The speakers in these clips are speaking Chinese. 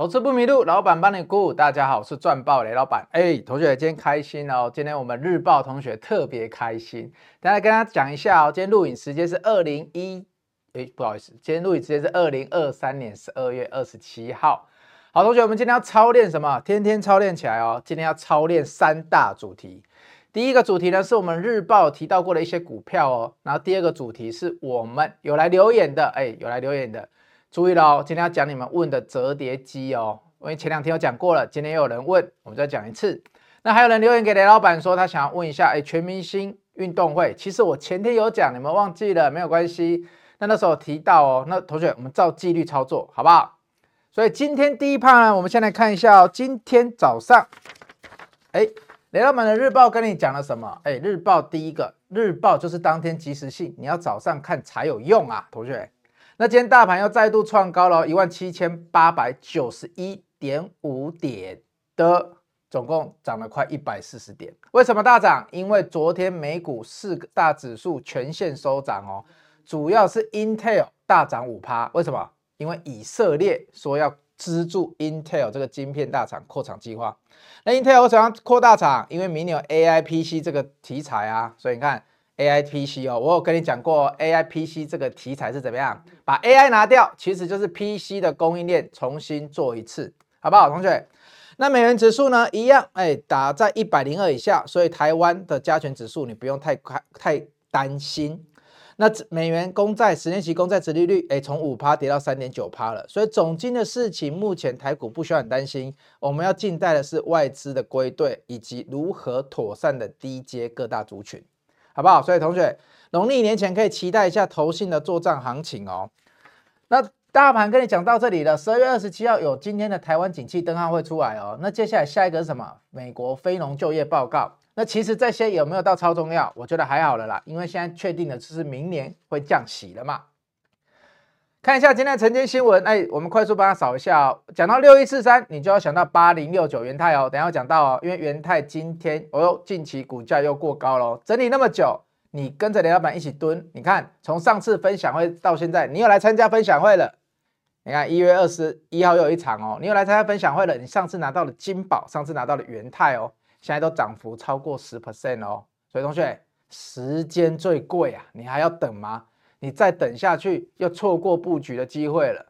投资不迷路，老板帮你顾。大家好，我是赚爆雷老板。哎，同学今天开心哦！今天我们日报同学特别开心。大家跟他讲一下哦，今天录影时间是二零一，哎，不好意思，今天录影时间是二零二三年十二月二十七号。好，同学，我们今天要操练什么？天天操练起来哦！今天要操练三大主题。第一个主题呢，是我们日报提到过的一些股票哦。然后第二个主题是我们有来留言的，哎，有来留言的。注意了，今天要讲你们问的折叠机哦，因为前两天有讲过了，今天又有人问，我们再讲一次。那还有人留言给雷老板说他想要问一下，哎，全明星运动会，其实我前天有讲，你们忘记了没有关系。那那时候提到哦，那同学我们照纪律操作，好不好？所以今天第一趴呢，我们先来看一下哦，今天早上，哎，雷老板的日报跟你讲了什么？哎，日报第一个，日报就是当天即时性，你要早上看才有用啊，同学。那今天大盘又再度创高了，一万七千八百九十一点五点的，总共涨了快一百四十点。为什么大涨？因为昨天美股四个大指数全线收涨哦，主要是 Intel 大涨五趴。为什么？因为以色列说要资助 Intel 这个晶片大厂扩厂计划。那 Intel 为什么要扩大厂？因为明年有 AI PC 这个题材啊，所以你看。A I P C 哦，我有跟你讲过 A I P C 这个题材是怎么样？把 A I 拿掉，其实就是 P C 的供应链重新做一次，好不好，同学？那美元指数呢？一样，哎，打在一百零二以下，所以台湾的加权指数你不用太快太担心。那美元公债十年期公债殖利率，哎，从五趴跌到三点九趴了，所以总金的事情目前台股不需要很担心。我们要静待的是外资的归队以及如何妥善的低接各大族群。好不好？所以同学，农历年前可以期待一下投信的作战行情哦。那大盘跟你讲到这里了，十二月二十七号有今天的台湾景气灯号会出来哦。那接下来下一个是什么？美国非农就业报告。那其实这些有没有到超重要？我觉得还好了啦，因为现在确定的就是明年会降息了嘛。看一下今天的晨间新闻，哎，我们快速帮他扫一下哦。讲到六一四三，你就要想到八零六九元泰哦。等一下讲到哦，因为元泰今天哦，近期股价又过高了，整理那么久，你跟着雷老板一起蹲，你看从上次分享会到现在，你又来参加分享会了。你看一月二十一号又有一场哦，你又来参加分享会了。你上次拿到了金宝，上次拿到了元泰哦，现在都涨幅超过十 percent 哦。所以同学，时间最贵啊，你还要等吗？你再等下去，又错过布局的机会了。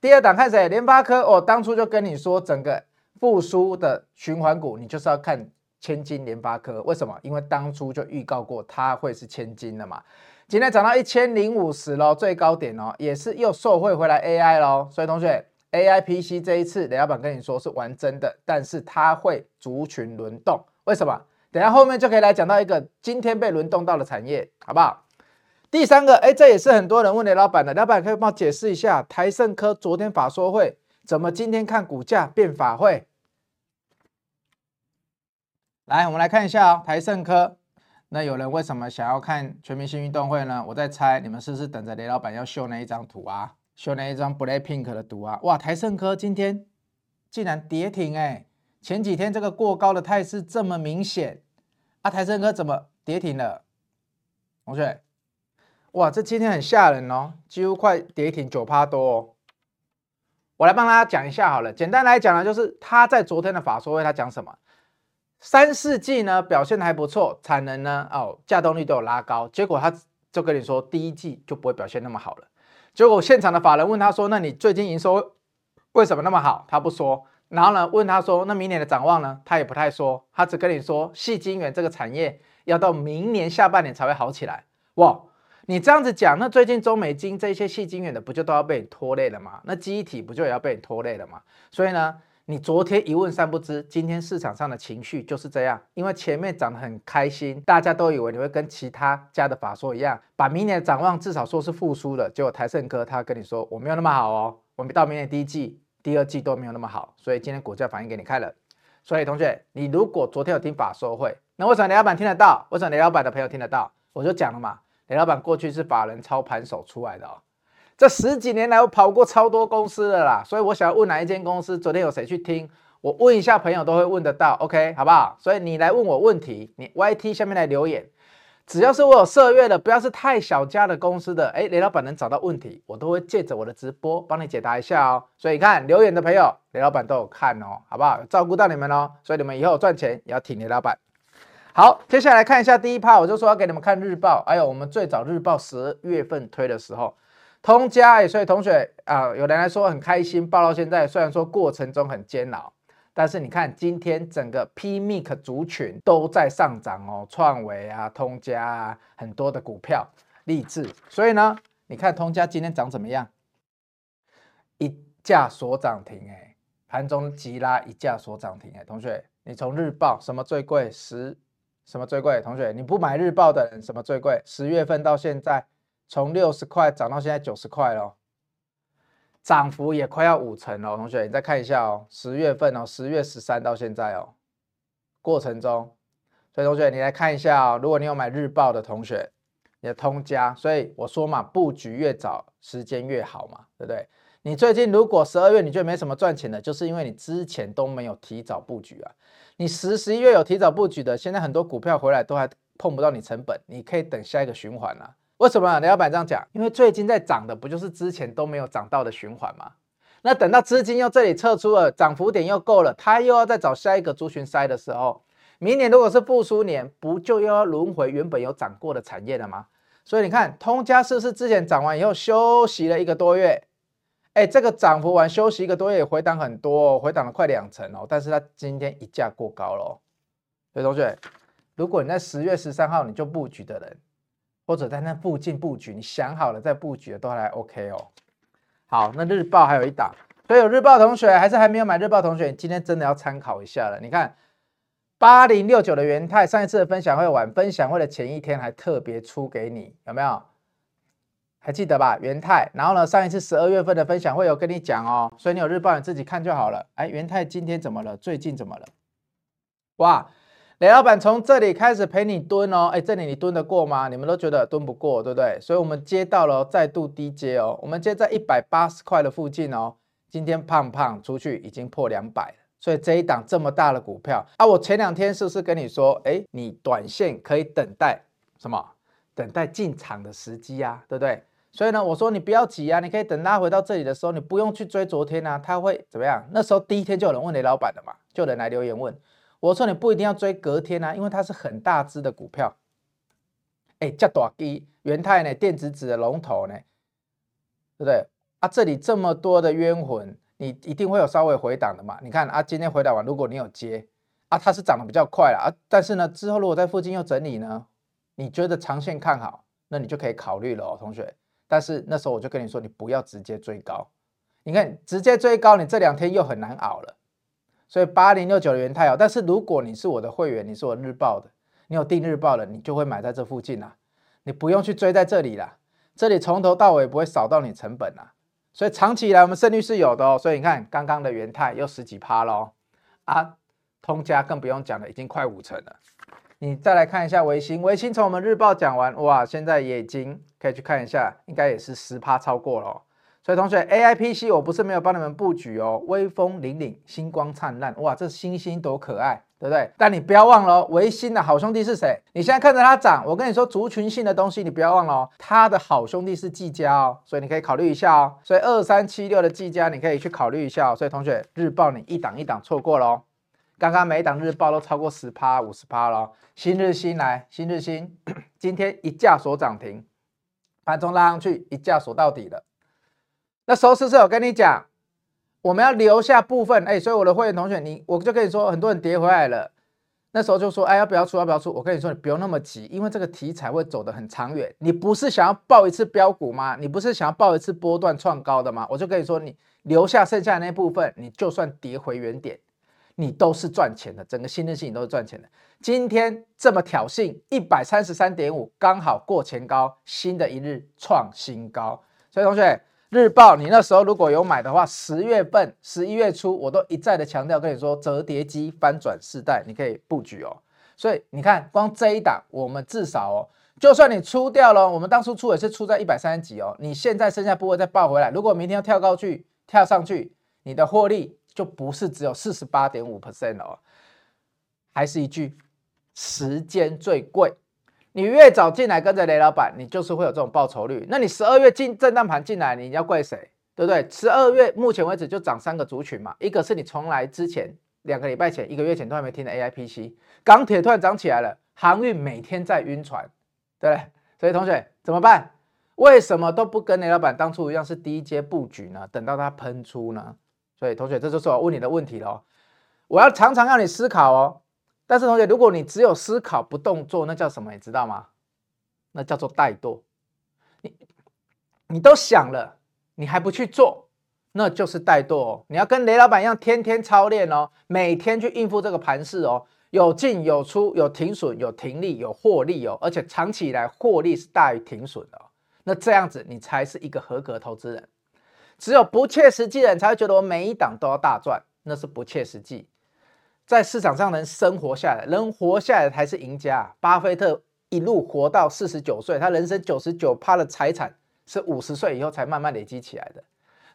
第二档看谁？联发科。我、哦、当初就跟你说，整个复苏的循环股，你就是要看千金联发科。为什么？因为当初就预告过它会是千金的嘛。今天涨到一千零五十喽，最高点哦，也是又受惠回来 AI 喽。所以同学，AI PC 这一次雷老板跟你说是玩真的，但是它会族群轮动。为什么？等下后面就可以来讲到一个今天被轮动到的产业，好不好？第三个，哎，这也是很多人问雷老板的，老板可以帮我解释一下，台胜科昨天法说会，怎么今天看股价变法会？来，我们来看一下哦，台胜科。那有人为什么想要看全明星运动会呢？我在猜，你们是不是等着雷老板要秀那一张图啊？秀那一张 Blackpink 的图啊？哇，台胜科今天竟然跌停哎！前几天这个过高的态势这么明显啊，台胜科怎么跌停了？同学？哇，这今天很吓人哦，几乎快跌停九趴多哦。我来帮大家讲一下好了，简单来讲呢，就是他在昨天的法说会他讲什么？三四季呢表现的还不错，产能呢哦，稼动率都有拉高，结果他就跟你说第一季就不会表现那么好了。结果现场的法人问他说：“那你最近营收为什么那么好？”他不说。然后呢，问他说：“那明年的展望呢？”他也不太说，他只跟你说矽晶圆这个产业要到明年下半年才会好起来。哇！你这样子讲，那最近中美金这些矽晶圆的不就都要被你拖累了吗？那记忆体不就也要被你拖累了吗？所以呢，你昨天一问三不知，今天市场上的情绪就是这样。因为前面涨得很开心，大家都以为你会跟其他家的法说一样，把明年的展望至少说是复苏了。结果台胜科他跟你说我没有那么好哦，我们到明年第一季、第二季都没有那么好，所以今天股价反应给你看了。所以同学，你如果昨天有听法说会，那为什么雷老板听得到？为什么雷老板的朋友听得到？我就讲了嘛。雷老板过去是法人操盘手出来的哦，这十几年来我跑过超多公司的啦，所以我想要问哪一间公司，昨天有谁去听？我问一下朋友都会问得到，OK 好不好？所以你来问我问题，你 YT 下面来留言。只要是我有涉猎的，不要是太小家的公司的，哎，雷老板能找到问题，我都会借着我的直播帮你解答一下哦。所以看留言的朋友，雷老板都有看哦，好不好？照顾到你们哦，所以你们以后赚钱也要挺雷老板。好，接下来看一下第一趴，我就说要给你们看日报。哎呦，我们最早日报十二月份推的时候，通家哎，所以同学啊，有人来说很开心，报到现在，虽然说过程中很煎熬。但是你看，今天整个 PMIC 族群都在上涨哦，创维啊、通家啊，很多的股票，励志。所以呢，你看通家今天涨怎么样？一价所涨停哎，盘中急拉一价所涨停哎，同学，你从日报什么最贵？十什么最贵？同学，你不买日报的人什么最贵？十月份到现在，从六十块涨到现在九十块了。涨幅也快要五成了，同学，你再看一下哦，十月份哦，十月十三到现在哦，过程中，所以同学你来看一下哦，如果你有买日报的同学，你的通家，所以我说嘛，布局越早，时间越好嘛，对不对？你最近如果十二月你觉得没什么赚钱的，就是因为你之前都没有提早布局啊。你十十一月有提早布局的，现在很多股票回来都还碰不到你成本，你可以等下一个循环啊。为什么雷老板这样讲？因为最近在涨的不就是之前都没有涨到的循环吗？那等到资金又这里撤出了，涨幅点又够了，它又要再找下一个族群塞的时候，明年如果是复苏年，不就又要轮回原本有涨过的产业了吗？所以你看，通家是不是之前涨完以后休息了一个多月？哎，这个涨幅完休息一个多月回档很多，回档了快两成哦。但是它今天一价过高了，所以同学，如果你在十月十三号你就布局的人。或者在那附近布局，你想好了再布局的都还 OK 哦。好，那日报还有一档，所以有日报同学还是还没有买日报同学，今天真的要参考一下了。你看八零六九的元泰，上一次的分享会晚，分享会的前一天还特别出给你，有没有？还记得吧？元泰，然后呢，上一次十二月份的分享会有跟你讲哦，所以你有日报你自己看就好了。哎，元泰今天怎么了？最近怎么了？哇！雷老板从这里开始陪你蹲哦，哎，这里你蹲得过吗？你们都觉得蹲不过，对不对？所以我们接到了再度低接哦，我们接在一百八十块的附近哦。今天胖胖出去已经破两百了，所以这一档这么大的股票啊，我前两天是不是跟你说，哎，你短线可以等待什么？等待进场的时机啊，对不对？所以呢，我说你不要急啊，你可以等拉回到这里的时候，你不用去追昨天啊，它会怎么样？那时候第一天就有人问雷老板的嘛，就有人来留言问。我说你不一定要追隔天啊，因为它是很大只的股票，哎，叫大基元泰呢，电子纸的龙头呢，对不对？啊，这里这么多的冤魂，你一定会有稍微回档的嘛？你看啊，今天回档完，如果你有接啊，它是涨得比较快了啊，但是呢，之后如果在附近又整理呢，你觉得长线看好，那你就可以考虑了哦，同学。但是那时候我就跟你说，你不要直接追高，你看直接追高，你这两天又很难熬了。所以八零六九的元太哦，但是如果你是我的会员，你是我日报的，你有订日报的，你就会买在这附近啦，你不用去追在这里啦，这里从头到尾不会少到你成本啦，所以长期以来我们胜率是有的哦。所以你看刚刚的元太又十几趴喽，啊，通家更不用讲了，已经快五成了。你再来看一下维新，维新从我们日报讲完，哇，现在也已经可以去看一下，应该也是十趴超过了。所以同学，AIPC 我不是没有帮你们布局哦，威风凛凛，星光灿烂，哇，这星星多可爱，对不对？但你不要忘了哦，微星的好兄弟是谁？你现在看着它涨，我跟你说，族群性的东西你不要忘了哦，它的好兄弟是技嘉哦，所以你可以考虑一下哦。所以二三七六的技嘉你可以去考虑一下哦。所以同学，日报你一档一档错过了，刚刚每一档日报都超过十趴、五十趴了。新日新来，新日新 今天一价锁涨停，盘中拉上去，一价锁到底了。那时候是不是有跟你讲，我们要留下部分？哎，所以我的会员同学，你我就跟你说，很多人跌回来了。那时候就说，哎，要不要出？要不要出？我跟你说，你不用那么急，因为这个题材会走得很长远。你不是想要抱一次标股吗？你不是想要抱一次波段创高的吗？我就跟你说，你留下剩下的那部分，你就算跌回原点，你都是赚钱的。整个新日新都是赚钱的。今天这么挑衅，一百三十三点五，刚好过前高，新的一日创新高。所以同学。日报，你那时候如果有买的话，十月份、十一月初，我都一再的强调跟你说，折叠机翻转世代，你可以布局哦。所以你看，光这一档，我们至少哦，就算你出掉了，我们当初出也是出在一百三十几哦，你现在剩下部位再报回来，如果明天要跳高去、跳上去，你的获利就不是只有四十八点五 percent 哦。还是一句，时间最贵。你越早进来跟着雷老板，你就是会有这种报酬率。那你十二月进震荡盘进来，你要怪谁？对不对？十二月目前为止就涨三个族群嘛，一个是你从来之前两个礼拜前、一个月前都还没听的 AIPC，钢铁突然涨起来了，航运每天在晕船，对不对？所以同学怎么办？为什么都不跟雷老板当初一样是低阶布局呢？等到它喷出呢？对同学，这就是我问你的问题喽。我要常常让你思考哦。但是同学，如果你只有思考不动作，那叫什么？你知道吗？那叫做怠惰。你你都想了。你还不去做，那就是怠惰。你要跟雷老板一样，天天操练哦，每天去应付这个盘势哦，有进有出，有停损，有停利，有获利哦，而且长期以来获利是大于停损的哦。那这样子，你才是一个合格投资人。只有不切实际的人才会觉得我每一档都要大赚，那是不切实际。在市场上能生活下来，能活下来才是赢家。巴菲特一路活到四十九岁，他人生九十九趴的财产。是五十岁以后才慢慢累积起来的。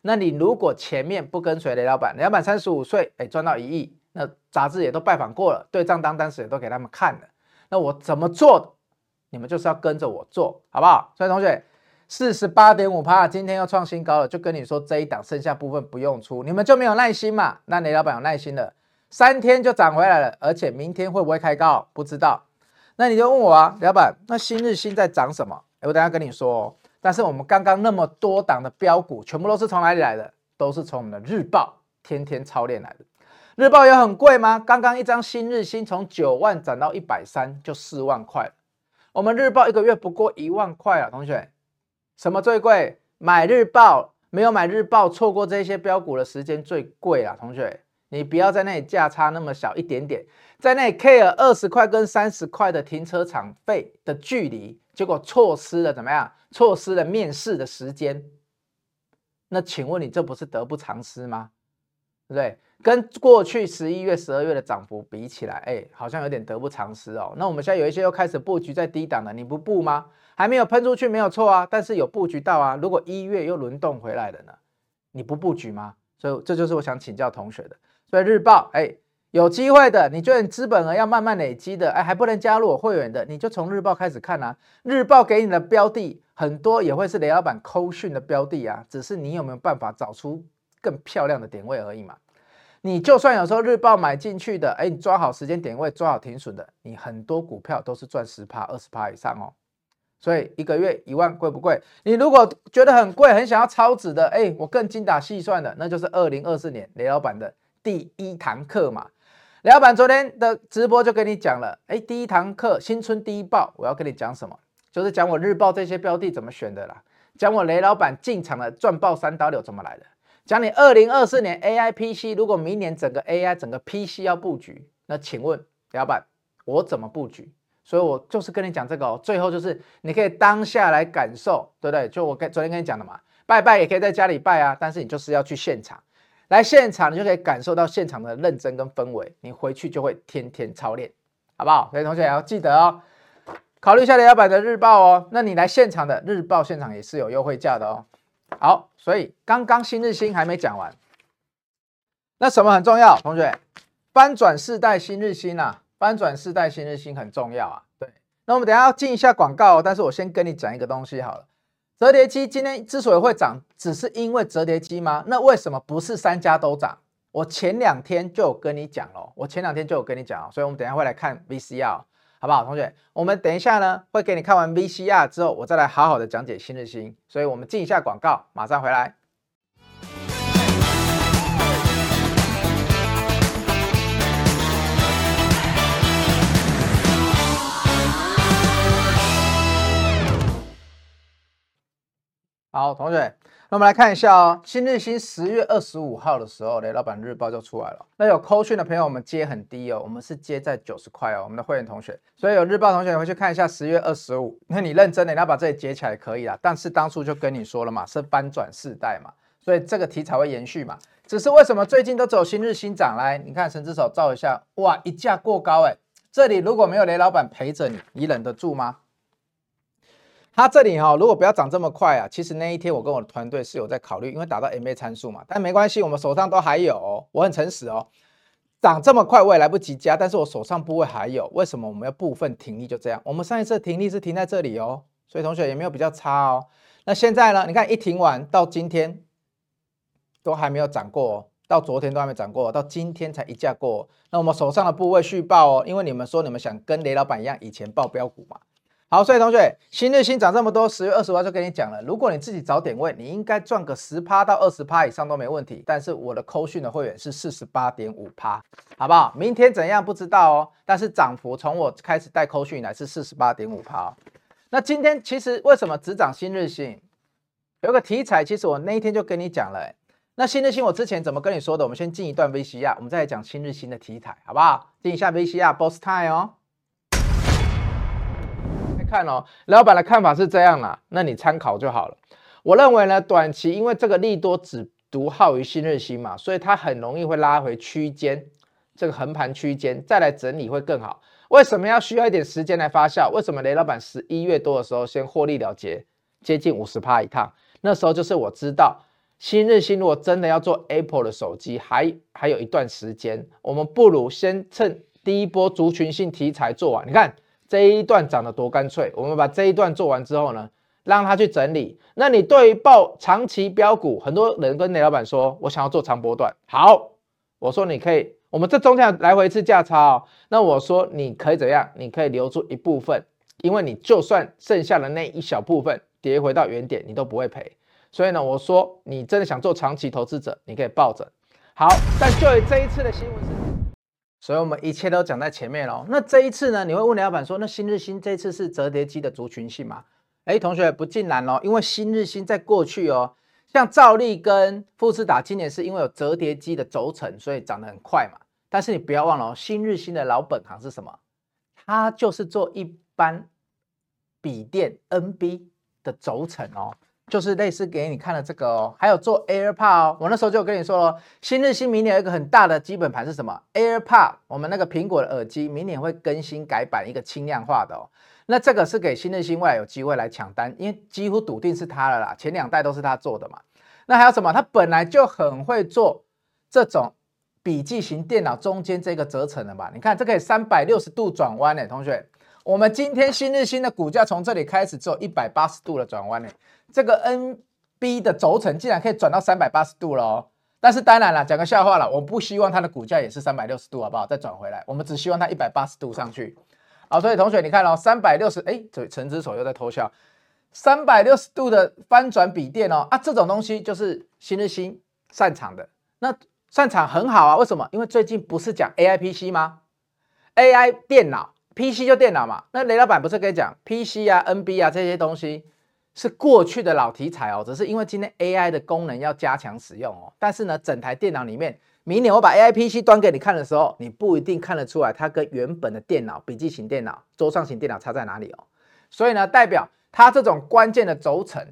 那你如果前面不跟随雷老板，雷老板三十五岁，哎，赚到一亿，那杂志也都拜访过了，对账单当时也都给他们看了。那我怎么做？你们就是要跟着我做，好不好？所以同学，四十八点五趴，今天又创新高了，就跟你说这一档剩下部分不用出，你们就没有耐心嘛？那雷老板有耐心了，三天就涨回来了，而且明天会不会开高？不知道。那你就问我啊，雷老板，那新日兴在涨什么？我等下跟你说哦。但是我们刚刚那么多档的标股，全部都是从哪里来的？都是从我们的日报天天操练来的。日报有很贵吗？刚刚一张新日兴从九万涨到一百三，就四万块。我们日报一个月不过一万块啊，同学。什么最贵？买日报，没有买日报，错过这些标股的时间最贵啊，同学。你不要在那里价差那么小一点点，在那里 care 二十块跟三十块的停车场费的距离，结果错失了怎么样？错失了面试的时间。那请问你这不是得不偿失吗？对不对？跟过去十一月、十二月的涨幅比起来，哎，好像有点得不偿失哦。那我们现在有一些又开始布局在低档了，你不布吗？还没有喷出去没有错啊，但是有布局到啊。如果一月又轮动回来了呢？你不布局吗？所以这就是我想请教同学的。所以日报，哎，有机会的，你觉得你资本额要慢慢累积的，哎，还不能加入我会员的，你就从日报开始看啊。日报给你的标的很多，也会是雷老板扣讯的标的啊，只是你有没有办法找出更漂亮的点位而已嘛。你就算有时候日报买进去的，哎，你抓好时间点位，抓好停损的，你很多股票都是赚十趴、二十趴以上哦。所以一个月一万贵不贵？你如果觉得很贵，很想要超值的，哎，我更精打细算的，那就是二零二四年雷老板的。第一堂课嘛，雷老板昨天的直播就跟你讲了，哎，第一堂课新春第一报，我要跟你讲什么？就是讲我日报这些标的怎么选的啦，讲我雷老板进场的赚爆三刀流怎么来的，讲你二零二四年 AI PC，如果明年整个 AI 整个 PC 要布局，那请问雷老板我怎么布局？所以我就是跟你讲这个哦，最后就是你可以当下来感受，对不对？就我跟昨天跟你讲的嘛，拜拜也可以在家里拜啊，但是你就是要去现场。来现场，你就可以感受到现场的认真跟氛围。你回去就会天天操练，好不好？所以同学也要记得哦，考虑一下李老板的日报哦。那你来现场的日报现场也是有优惠价的哦。好，所以刚刚新日新还没讲完，那什么很重要？同学，翻转世代新日新啊，翻转世代新日新很重要啊。对，那我们等下要进一下广告，但是我先跟你讲一个东西好了。折叠机今天之所以会涨，只是因为折叠机吗？那为什么不是三家都涨？我前两天就有跟你讲了，我前两天就有跟你讲，所以我们等下会来看 VCR，好不好，同学？我们等一下呢会给你看完 VCR 之后，我再来好好的讲解新日兴。所以我们进一下广告，马上回来。好，同学，那我们来看一下哦。新日新十月二十五号的时候，雷老板日报就出来了。那有扣讯的朋友，我们接很低哦，我们是接在九十块哦。我们的会员同学，所以有日报同学回去看一下十月二十五。那你认真的，你要把这里接起来可以啦。但是当初就跟你说了嘛，是翻转世代嘛，所以这个题材会延续嘛。只是为什么最近都走新日新涨来？你看神之手照一下，哇，一价过高哎。这里如果没有雷老板陪着你，你忍得住吗？它这里哈，如果不要涨这么快啊，其实那一天我跟我的团队是有在考虑，因为达到 MA 参数嘛，但没关系，我们手上都还有，我很诚实哦。涨这么快我也来不及加，但是我手上部位还有，为什么我们要部分停利？就这样，我们上一次停利是停在这里哦，所以同学也没有比较差哦。那现在呢？你看一停完到今天都还没有涨过哦，到昨天都还没涨过，到今天才一价过。那我们手上的部位续报哦，因为你们说你们想跟雷老板一样以前报标股嘛。好，所以同学，新日兴涨这么多，十月二十五号就跟你讲了。如果你自己找点位，你应该赚个十趴到二十趴以上都没问题。但是我的扣讯的会员是四十八点五趴，好不好？明天怎样不知道哦。但是涨幅从我开始带扣讯以来是四十八点五趴。那今天其实为什么只涨新日兴？有个题材，其实我那一天就跟你讲了。那新日兴我之前怎么跟你说的？我们先进一段 VCR，我们再来讲新日兴的题材，好不好？进一下 VCR，Boss Time 哦。看哦，老板的看法是这样啦，那你参考就好了。我认为呢，短期因为这个利多只独好于新日兴嘛，所以它很容易会拉回区间，这个横盘区间再来整理会更好。为什么要需要一点时间来发酵？为什么雷老板十一月多的时候先获利了结，接近五十趴一趟？那时候就是我知道新日兴如果真的要做 Apple 的手机，还还有一段时间，我们不如先趁第一波族群性题材做完。你看。这一段涨得多干脆，我们把这一段做完之后呢，让他去整理。那你对于抱长期标股，很多人跟雷老板说，我想要做长波段。好，我说你可以，我们这中间来回一次价差哦。那我说你可以怎样？你可以留住一部分，因为你就算剩下的那一小部分跌回到原点，你都不会赔。所以呢，我说你真的想做长期投资者，你可以抱着。好，但就以这一次的新闻是。所以我们一切都讲在前面喽。那这一次呢？你会问老板说：“那新日新这次是折叠机的族群性吗？”哎，同学不尽然哦，因为新日新在过去哦，像兆利跟富士达今年是因为有折叠机的轴承，所以涨得很快嘛。但是你不要忘了哦，新日新的老本行是什么？它就是做一般笔电 NB 的轴承哦。就是类似给你看的这个哦，还有做 AirPod 哦，我那时候就跟你说了，新日新明年有一个很大的基本盘是什么？AirPod，我们那个苹果的耳机明年会更新改版一个轻量化的哦，那这个是给新日新未来有机会来抢单，因为几乎笃定是他了啦，前两代都是他做的嘛。那还有什么？他本来就很会做这种笔记型电脑中间这个折层的嘛，你看这可以三百六十度转弯呢，同学。我们今天新日新的股价从这里开始做一百八十度的转弯呢，这个 NB 的轴承竟然可以转到三百八十度了哦。但是当然了，讲个笑话了，我不希望它的股价也是三百六十度，好不好？再转回来，我们只希望它一百八十度上去。好，所以同学你看哦，三百六十，哎，这陈之手又在偷笑，三百六十度的翻转笔电哦，啊，这种东西就是新日新擅长的，那擅长很好啊，为什么？因为最近不是讲 AI PC 吗？AI 电脑。PC 就电脑嘛，那雷老板不是跟你讲 PC 啊、NB 啊这些东西是过去的老题材哦，只是因为今天 AI 的功能要加强使用哦。但是呢，整台电脑里面，明年我把 AI PC 端给你看的时候，你不一定看得出来它跟原本的电脑、笔记型电脑、桌上型电脑差在哪里哦。所以呢，代表它这种关键的轴承，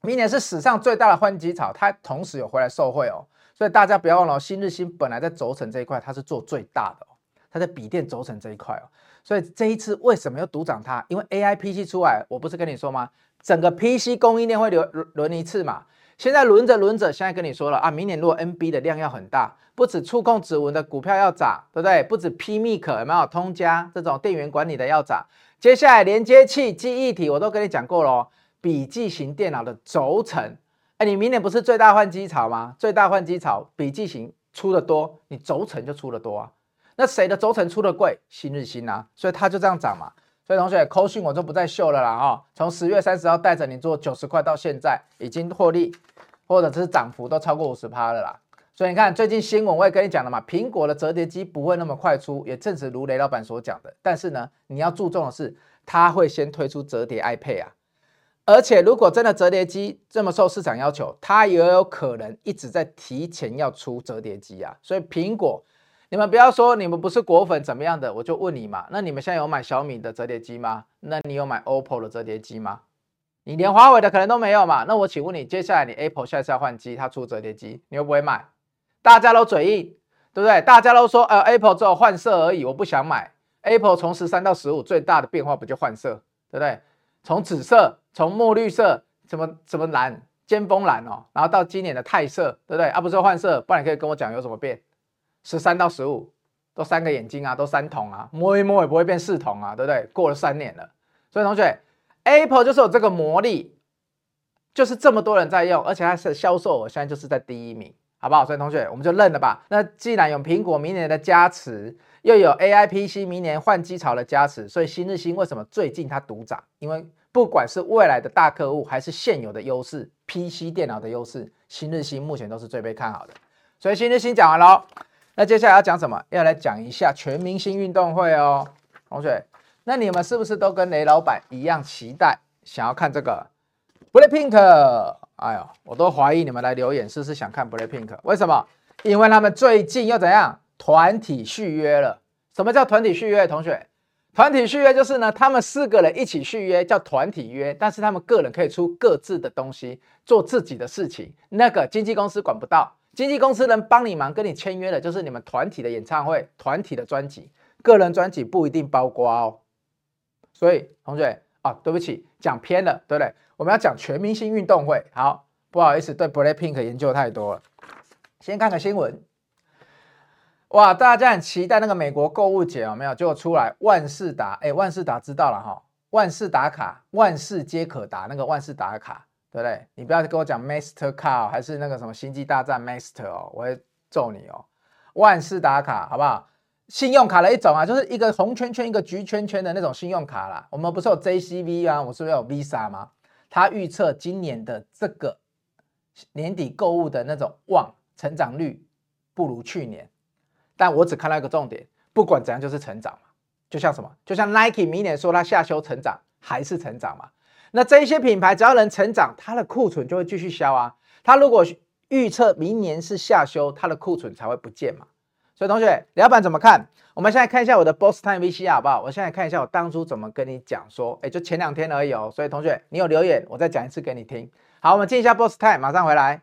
明年是史上最大的换机潮，它同时有回来受惠哦。所以大家不要忘了，新日新本来在轴承这一块它是做最大的哦，它在笔电轴承这一块哦。所以这一次为什么要独涨它？因为 AI PC 出来，我不是跟你说吗？整个 PC 供应链会轮轮一次嘛。现在轮着轮着，现在跟你说了啊，明年如果 NB 的量要很大，不止触控指纹的股票要涨，对不对？不止 PMIC 有没有通家这种电源管理的要涨？接下来连接器、记忆体我都跟你讲过了，笔记型电脑的轴承，哎，你明年不是最大换机潮吗？最大换机潮，笔记型出的多，你轴承就出的多啊。那谁的轴承出的贵？新日新啊，所以它就这样涨嘛。所以同学扣讯我就不再秀了啦哦。从十月三十号带着你做九十块到现在，已经获利或者是涨幅都超过五十趴了啦。所以你看最近新闻我也跟你讲了嘛，苹果的折叠机不会那么快出，也正是如雷老板所讲的。但是呢，你要注重的是，它会先推出折叠 iPad 啊。而且如果真的折叠机这么受市场要求，它也有可能一直在提前要出折叠机啊。所以苹果。你们不要说你们不是果粉怎么样的，我就问你嘛。那你们现在有买小米的折叠机吗？那你有买 OPPO 的折叠机吗？你连华为的可能都没有嘛？那我请问你，接下来你 Apple 下次要换机，它出折叠机，你会不会买？大家都嘴硬，对不对？大家都说，呃，Apple 只有换色而已，我不想买。Apple 从十三到十五最大的变化不就换色，对不对？从紫色，从墨绿色，什么什么蓝，尖峰蓝哦，然后到今年的钛色，对不对？啊，不是换色，不然你可以跟我讲有什么变？十三到十五，都三个眼睛啊，都三桶啊，摸一摸也不会变四桶啊，对不对？过了三年了，所以同学，Apple 就是有这个魔力，就是这么多人在用，而且它是销售额现在就是在第一名，好不好？所以同学，我们就认了吧。那既然有苹果明年的加持，又有 AI PC 明年换机潮的加持，所以新日兴为什么最近它独涨？因为不管是未来的大客户，还是现有的优势，PC 电脑的优势，新日兴目前都是最被看好的。所以新日兴讲完喽，那接下来要讲什么？要来讲一下全明星运动会哦，同学，那你们是不是都跟雷老板一样期待，想要看这个 Blackpink？哎呦，我都怀疑你们来留言是不是想看 Blackpink？为什么？因为他们最近又怎样？团体续约了。什么叫团体续约？同学？团体续约就是呢，他们四个人一起续约叫团体约，但是他们个人可以出各自的东西，做自己的事情，那个经纪公司管不到。经纪公司能帮你忙，跟你签约的就是你们团体的演唱会、团体的专辑，个人专辑不一定包括哦。所以同学啊，对不起，讲偏了，对不对？我们要讲全明星运动会。好，不好意思，对 Blackpink 研究太多了。先看个新闻。哇，大家很期待那个美国购物节有没有？结果出来万事达，哎，万事达知道了哈，万事达卡，万事皆可达，那个万事达卡，对不对？你不要跟我讲 Master Card 还是那个什么星际大战 Master 哦，我会揍你哦。万事达卡好不好？信用卡的一种啊，就是一个红圈圈一个橘圈圈的那种信用卡啦。我们不是有 JCB 啊，我是不是有 Visa 吗？他预测今年的这个年底购物的那种旺成长率不如去年。但我只看到一个重点，不管怎样就是成长嘛，就像什么，就像 Nike 明年说它下修成长，还是成长嘛。那这一些品牌只要能成长，它的库存就会继续销啊。它如果预测明年是下修，它的库存才会不见嘛。所以同学，老板怎么看？我们现在看一下我的 Boss Time VCR 好不好？我现在看一下我当初怎么跟你讲说，哎，就前两天而已哦。所以同学，你有留言，我再讲一次给你听。好，我们进一下 Boss Time，马上回来。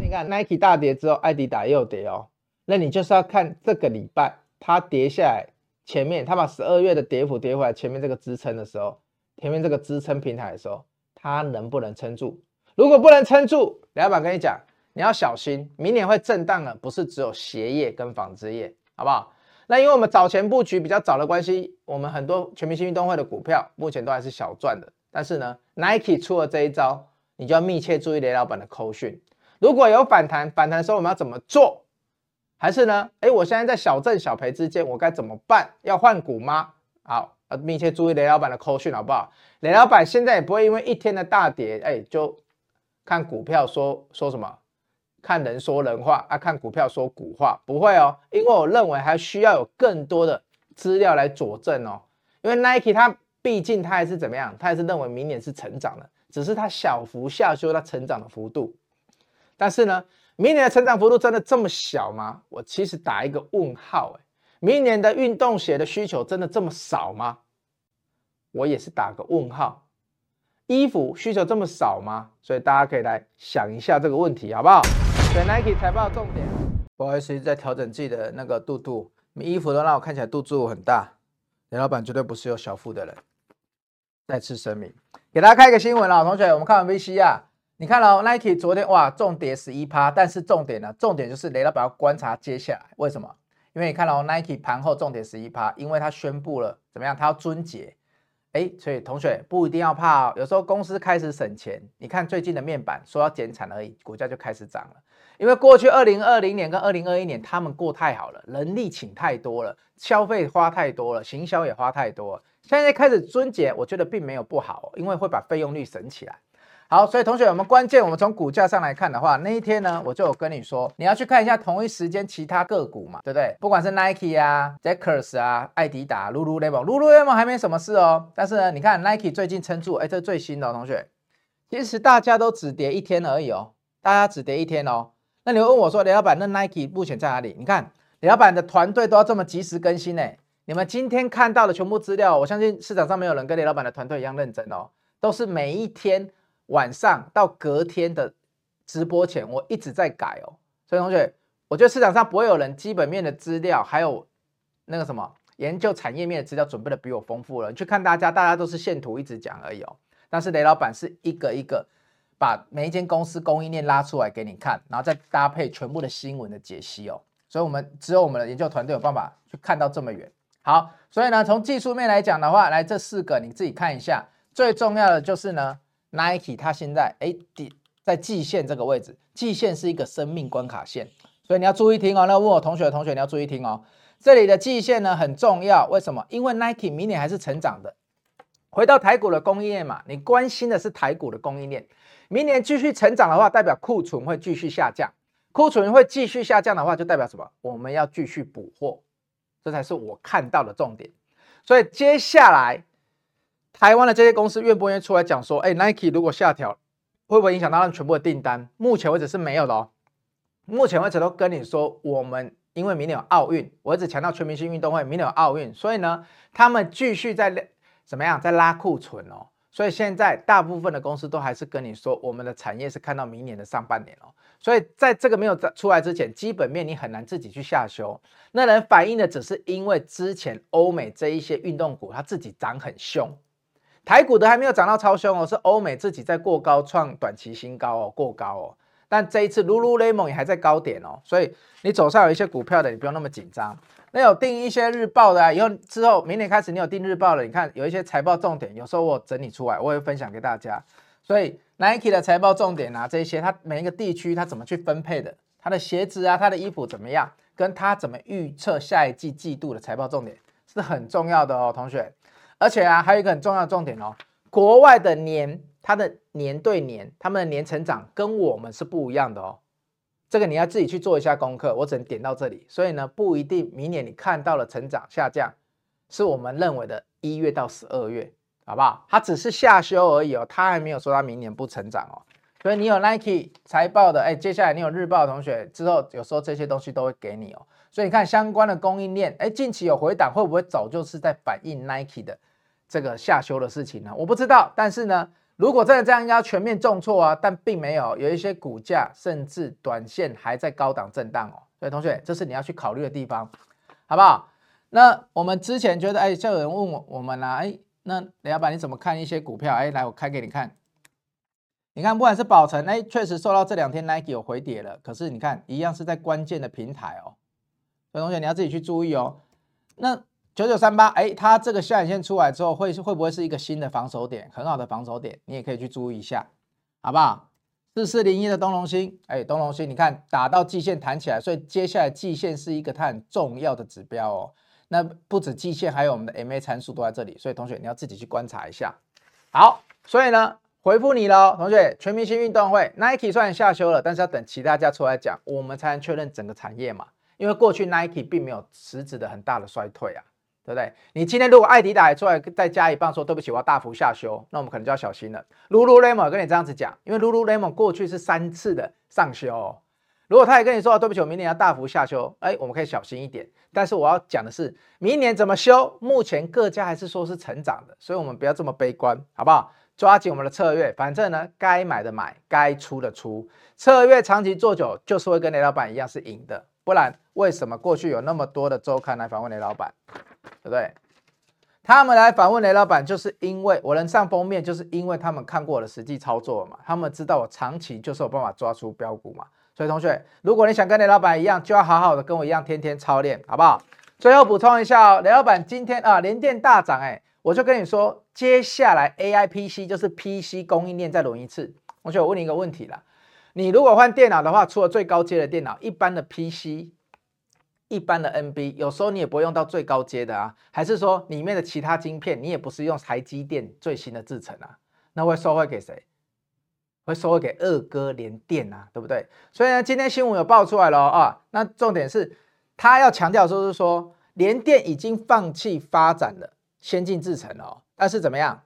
你看 Nike 大跌之后，艾迪达也有跌哦。那你就是要看这个礼拜它跌下来，前面它把十二月的跌幅跌回来，前面这个支撑的时候，前面这个支撑平台的时候，它能不能撑住？如果不能撑住，老板跟你讲，你要小心，明年会震荡的，不是只有鞋业跟纺织业，好不好？那因为我们早前布局比较早的关系，我们很多全明星运动会的股票目前都还是小赚的。但是呢，Nike 出了这一招，你就要密切注意雷老板的扣讯。如果有反弹，反弹的时候我们要怎么做？还是呢？哎，我现在在小挣小赔之间，我该怎么办？要换股吗？好，要密切注意雷老板的扣讯，好不好？雷老板现在也不会因为一天的大跌，哎，就看股票说说什么，看人说人话啊，看股票说股话，不会哦，因为我认为还需要有更多的资料来佐证哦。因为 Nike 它毕竟它还是怎么样，它还是认为明年是成长的，只是它小幅下修它成长的幅度。但是呢，明年的成长幅度真的这么小吗？我其实打一个问号。哎，明年的运动鞋的需求真的这么少吗？我也是打个问号。衣服需求这么少吗？所以大家可以来想一下这个问题，好不好？所以 Nike 财报重点，不好意思，在调整自己的那个肚肚，衣服都让我看起来肚肚很大。雷老板绝对不是有小腹的人。再次声明，给大家看一个新闻啊，同学，我们看完 VC 啊。你看哦，Nike 昨天哇重跌十一趴，但是重点呢，重点就是雷老板要观察接下来为什么？因为你看到 Nike 盘后重跌十一趴，因为他宣布了怎么样？他要撙节，哎，所以同学不一定要怕哦。有时候公司开始省钱，你看最近的面板说要减产而已，股价就开始涨了。因为过去二零二零年跟二零二一年他们过太好了，人力请太多了，消费花太多了，行销也花太多了。现在开始撙节，我觉得并没有不好，因为会把费用率省起来。好，所以同学，我们关键，我们从股价上来看的话，那一天呢，我就有跟你说，你要去看一下同一时间其他个股嘛，对不对？不管是 Nike 啊、Deckers 啊、艾迪达、Lululemon，Lululemon 还没什么事哦。但是呢，你看 Nike 最近撑住，哎，这最新的，同学，其实大家都只跌一天而已哦，大家只跌一天哦。那你会问我说，雷老板，那 Nike 目前在哪里？你看，雷老板的团队都要这么及时更新呢。你们今天看到的全部资料，我相信市场上没有人跟雷老板的团队一样认真哦，都是每一天。晚上到隔天的直播前，我一直在改哦。所以同学，我觉得市场上不会有人基本面的资料，还有那个什么研究产业面的资料准备的比我丰富了。你去看大家，大家都是线图一直讲而已哦。但是雷老板是一个一个把每一间公司供应链拉出来给你看，然后再搭配全部的新闻的解析哦。所以，我们只有我们的研究团队有办法去看到这么远。好，所以呢，从技术面来讲的话，来这四个你自己看一下。最重要的就是呢，Nike 它现在哎，在季线这个位置，季线是一个生命关卡线，所以你要注意听哦。那问我同学的同学，你要注意听哦。这里的季线呢很重要，为什么？因为 Nike 明年还是成长的。回到台股的供应链嘛，你关心的是台股的供应链，明年继续成长的话，代表库存会继续下降。库存会继续下降的话，就代表什么？我们要继续补货，这才是我看到的重点。所以接下来，台湾的这些公司愿不愿意出来讲说，哎，Nike 如果下调，会不会影响到他们全部的订单？目前为止是没有的哦。目前为止都跟你说，我们因为明年有奥运，我一直强调全明星运动会，明年有奥运，所以呢，他们继续在怎么样，在拉库存哦。所以现在大部分的公司都还是跟你说，我们的产业是看到明年的上半年哦。所以在这个没有出来之前，基本面你很难自己去下修。那能反映的只是因为之前欧美这一些运动股它自己涨很凶，台股的还没有涨到超凶哦，是欧美自己在过高创短期新高哦，过高哦。但这一次 Lululemon 也还在高点哦，所以你手上有一些股票的，你不用那么紧张。那有订一些日报的啊，以后之后明年开始你有订日报了，你看有一些财报重点，有时候我整理出来，我会分享给大家。所以 Nike 的财报重点啊，这些它每一个地区它怎么去分配的，它的鞋子啊，它的衣服怎么样，跟它怎么预测下一季季度的财报重点是很重要的哦，同学。而且啊，还有一个很重要的重点哦，国外的年它的年对年，他们的年成长跟我们是不一样的哦。这个你要自己去做一下功课，我只能点到这里。所以呢，不一定明年你看到了成长下降，是我们认为的一月到十二月，好不好？它只是下修而已哦，它还没有说它明年不成长哦。所以你有 Nike 财报的，哎，接下来你有日报的同学，之后有时候这些东西都会给你哦。所以你看相关的供应链，哎，近期有回档，会不会早就是在反映 Nike 的这个下修的事情呢？我不知道，但是呢。如果真的这样，应该要全面重挫啊，但并没有，有一些股价甚至短线还在高档震荡哦。所以同学，这是你要去考虑的地方，好不好？那我们之前觉得，哎，就有人问我我们啦，哎，那雷老板你怎么看一些股票？哎，来我开给你看，你看不管是宝成，哎，确实受到这两天 Nike 有回跌了，可是你看一样是在关键的平台哦。所以同学你要自己去注意哦。那。九九三八，哎，它这个下影线出来之后，会会不会是一个新的防守点？很好的防守点，你也可以去注意一下，好不好？四四零一的东隆兴，哎，东隆兴，你看打到季线弹起来，所以接下来季线是一个它很重要的指标哦。那不止季线，还有我们的 MA 参数都在这里，所以同学你要自己去观察一下。好，所以呢，回复你喽，同学，全明星运动会，Nike 虽然下修了，但是要等其他家出来讲，我们才能确认整个产业嘛。因为过去 Nike 并没有实质的很大的衰退啊。对不对？你今天如果爱迪达出来再加一棒说对不起，我要大幅下修，那我们可能就要小心了。Lululemon 跟你这样子讲，因为 Lululemon 过去是三次的上修，如果他也跟你说对不起，我明年要大幅下修，哎，我们可以小心一点。但是我要讲的是，明年怎么修？目前各家还是说是成长的，所以我们不要这么悲观，好不好？抓紧我们的策略，反正呢，该买的买，该出的出，策略长期做久，就是会跟雷老板一样是赢的。不然为什么过去有那么多的周刊来访问雷老板？对不对？他们来访问雷老板，就是因为我能上封面，就是因为他们看过我的实际操作嘛。他们知道我长期就是有办法抓出标股嘛。所以同学，如果你想跟雷老板一样，就要好好的跟我一样，天天操练，好不好？最后补充一下哦，雷老板今天啊，连电大涨，哎，我就跟你说，接下来 AI PC 就是 PC 供应链再轮一次。同学，我问你一个问题啦，你如果换电脑的话，除了最高阶的电脑，一般的 PC。一般的 NB 有时候你也不会用到最高阶的啊，还是说里面的其他晶片你也不是用台积电最新的制程啊？那会收回给谁？会收回给二哥联电啊，对不对？所以呢，今天新闻有爆出来了啊。那重点是他要强调说是说联电已经放弃发展了先进制程了，哦但是怎么样？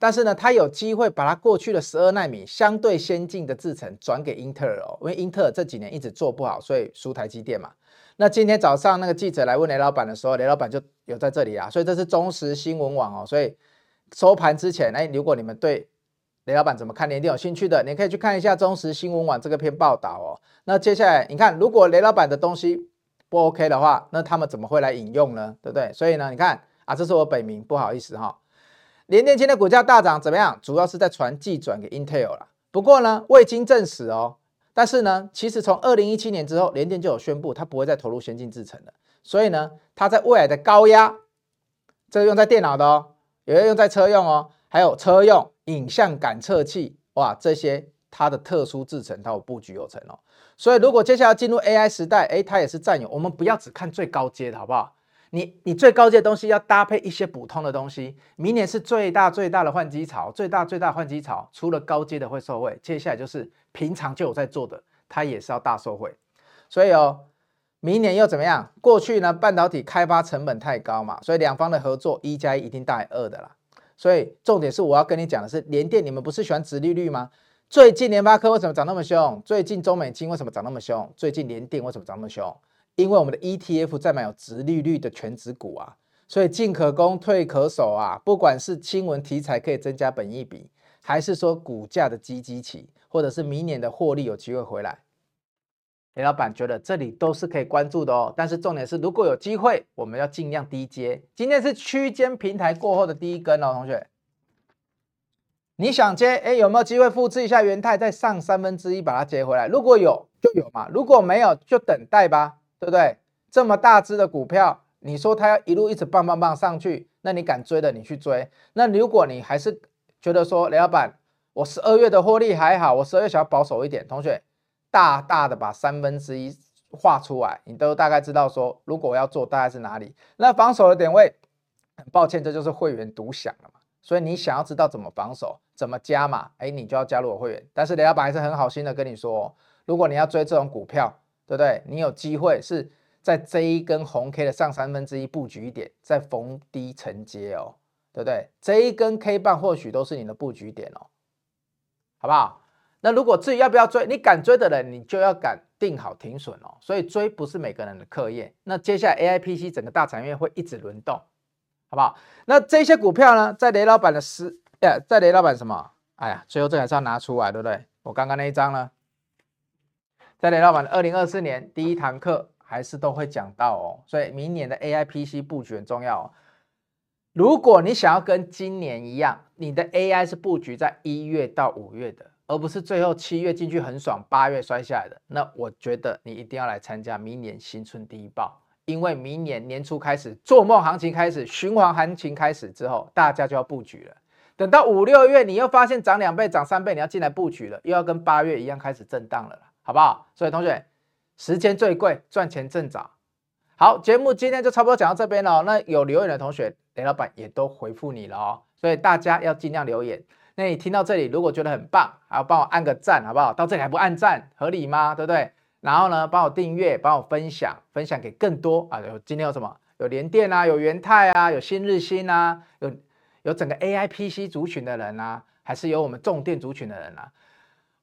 但是呢，他有机会把他过去的十二纳米相对先进的制程转给英特尔哦，因为英特尔这几年一直做不好，所以输台积电嘛。那今天早上那个记者来问雷老板的时候，雷老板就有在这里啊，所以这是中时新闻网哦。所以收盘之前，哎，如果你们对雷老板怎么看联电有兴趣的，你可以去看一下中时新闻网这个篇报道哦。那接下来你看，如果雷老板的东西不 OK 的话，那他们怎么会来引用呢？对不对？所以呢，你看啊，这是我本名，不好意思哈、哦。联电今天股价大涨怎么样？主要是在传技转给 Intel 了。不过呢，未经证实哦。但是呢，其实从二零一七年之后，联电就有宣布，它不会再投入先进制程了。所以呢，它在未来的高压，这个用在电脑的哦，也要用在车用哦，还有车用影像感测器，哇，这些它的特殊制程，它有布局有成哦。所以如果接下来进入 AI 时代，诶，它也是占有。我们不要只看最高阶的好不好？你你最高阶的东西要搭配一些普通的东西。明年是最大最大的换机潮，最大最大换机潮，除了高阶的会受惠，接下来就是平常就有在做的，它也是要大受惠。所以哦，明年又怎么样？过去呢，半导体开发成本太高嘛，所以两方的合作一加一一定大于二的啦。所以重点是我要跟你讲的是，联电你们不是喜欢殖利率吗？最近联发科为什么涨那么凶？最近中美金为什么涨那么凶？最近联电为什么涨那么凶？因为我们的 ETF 在买有殖利率的全值股啊，所以进可攻退可守啊。不管是新闻题材可以增加本益比，还是说股价的积极期，或者是明年的获利有机会回来，雷老板觉得这里都是可以关注的哦。但是重点是，如果有机会，我们要尽量低接。今天是区间平台过后的第一根哦，同学，你想接？哎，有没有机会复制一下元泰，再上三分之一把它接回来？如果有就有嘛，如果没有就等待吧。对不对？这么大只的股票，你说它要一路一直棒棒棒上去，那你敢追的你去追。那如果你还是觉得说，雷老板，我十二月的获利还好，我十二月想要保守一点，同学，大大的把三分之一画出来，你都大概知道说，如果我要做大概是哪里。那防守的点位，很抱歉，这就是会员独享了嘛。所以你想要知道怎么防守，怎么加码，哎，你就要加入我会员。但是雷老板还是很好心的跟你说，如果你要追这种股票。对不对？你有机会是在这一根红 K 的上三分之一布局一点，再逢低承接哦，对不对？这一根 K 棒或许都是你的布局点哦，好不好？那如果至于要不要追，你敢追的人，你就要敢定好停损哦。所以追不是每个人的课业。那接下来 AIPC 整个大产业会一直轮动，好不好？那这些股票呢，在雷老板的十，哎，在雷老板什么？哎呀，最后这还是要拿出来，对不对？我刚刚那一张呢？在雷老板的二零二四年第一堂课还是都会讲到哦，所以明年的 AI PC 布局很重要哦。如果你想要跟今年一样，你的 AI 是布局在一月到五月的，而不是最后七月进去很爽，八月摔下来的，那我觉得你一定要来参加明年新春第一报，因为明年年初开始做梦行情开始，循环行情开始之后，大家就要布局了。等到五六月，你又发现涨两倍、涨三倍，你要进来布局了，又要跟八月一样开始震荡了。好不好？所以同学，时间最贵，赚钱正早。好，节目今天就差不多讲到这边了。那有留言的同学，雷老板也都回复你了哦。所以大家要尽量留言。那你听到这里，如果觉得很棒，还要帮我按个赞，好不好？到这里还不按赞，合理吗？对不对？然后呢，帮我订阅，帮我分享，分享给更多啊。有今天有什么？有联电啊，有元泰啊，有新日兴啊，有有整个 AI PC 族群的人啊，还是有我们重电族群的人啊？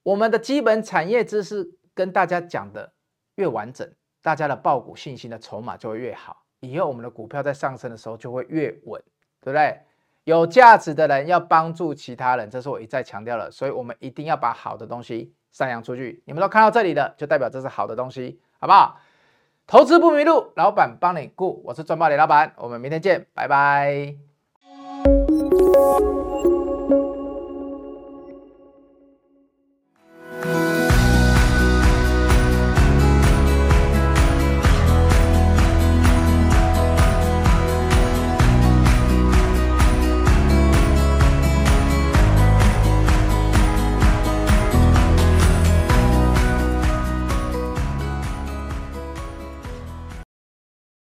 我们的基本产业知识跟大家讲的越完整，大家的抱股信心的筹码就会越好，以后我们的股票在上升的时候就会越稳，对不对？有价值的人要帮助其他人，这是我一再强调的，所以我们一定要把好的东西散扬出去。你们都看到这里的，就代表这是好的东西，好不好？投资不迷路，老板帮你顾，我是赚爆李老板，我们明天见，拜拜。